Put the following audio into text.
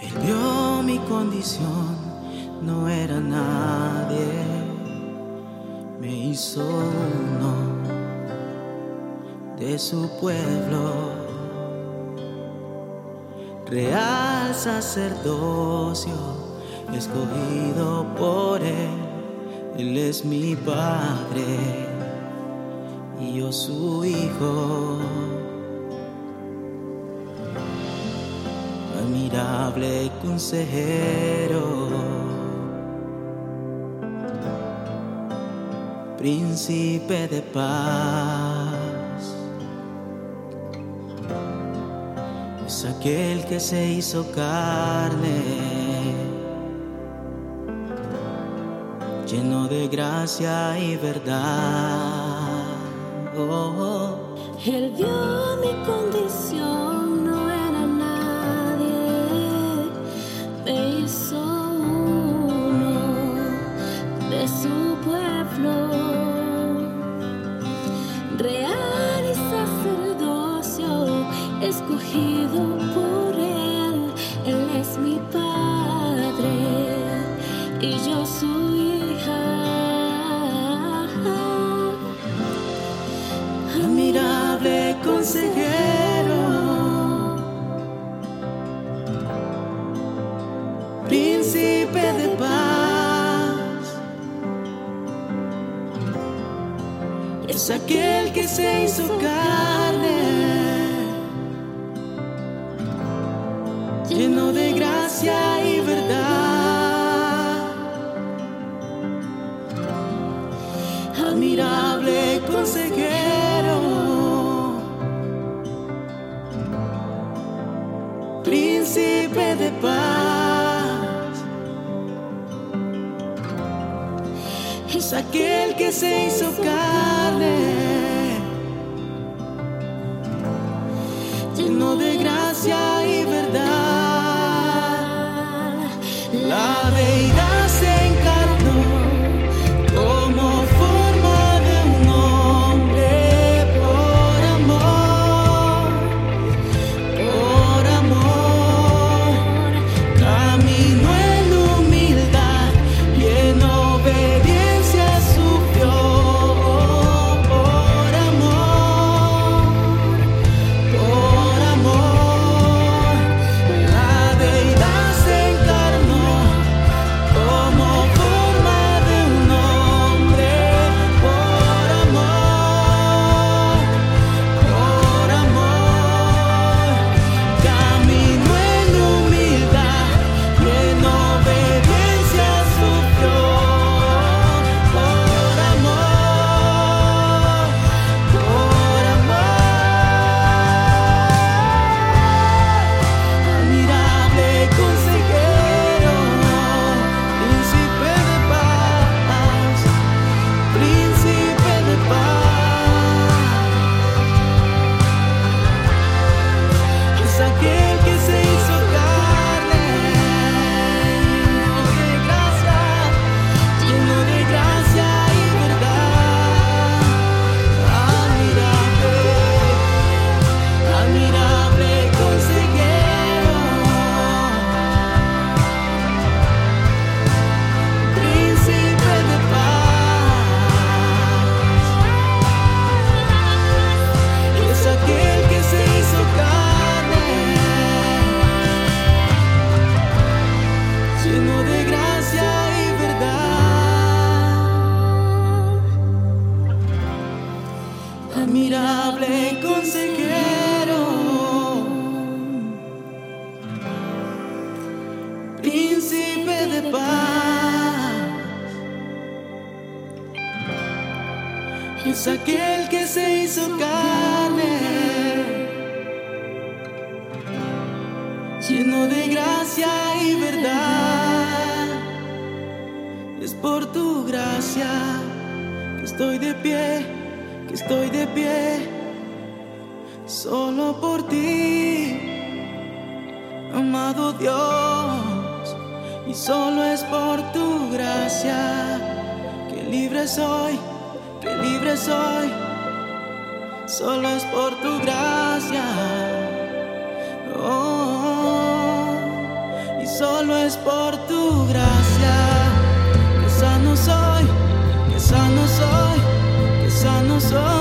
Él vio mi condición, no era nadie, me hizo uno de su pueblo, real sacerdocio, escogido por Él, Él es mi Padre y yo su Hijo. Admirable consejero, príncipe de paz. Es aquel que se hizo carne, lleno de gracia y verdad. Oh, oh. Él mi condición, príncipe de paz, es aquel que se hizo carne, lleno de gracia y verdad. admirable consejero, príncipe de paz, aquel que se hizo carne, lleno de gracia y verdad. La deidad Consejero, príncipe de paz. Es aquel que se hizo carne, lleno de gracia y verdad. Es por tu gracia que estoy de pie, que estoy de pie, solo por ti, amado Dios. Y solo es por tu gracia que libre soy, que libre soy. Solo es por tu gracia. Oh, solo es por tu gracia, que sano soy, que sano soy.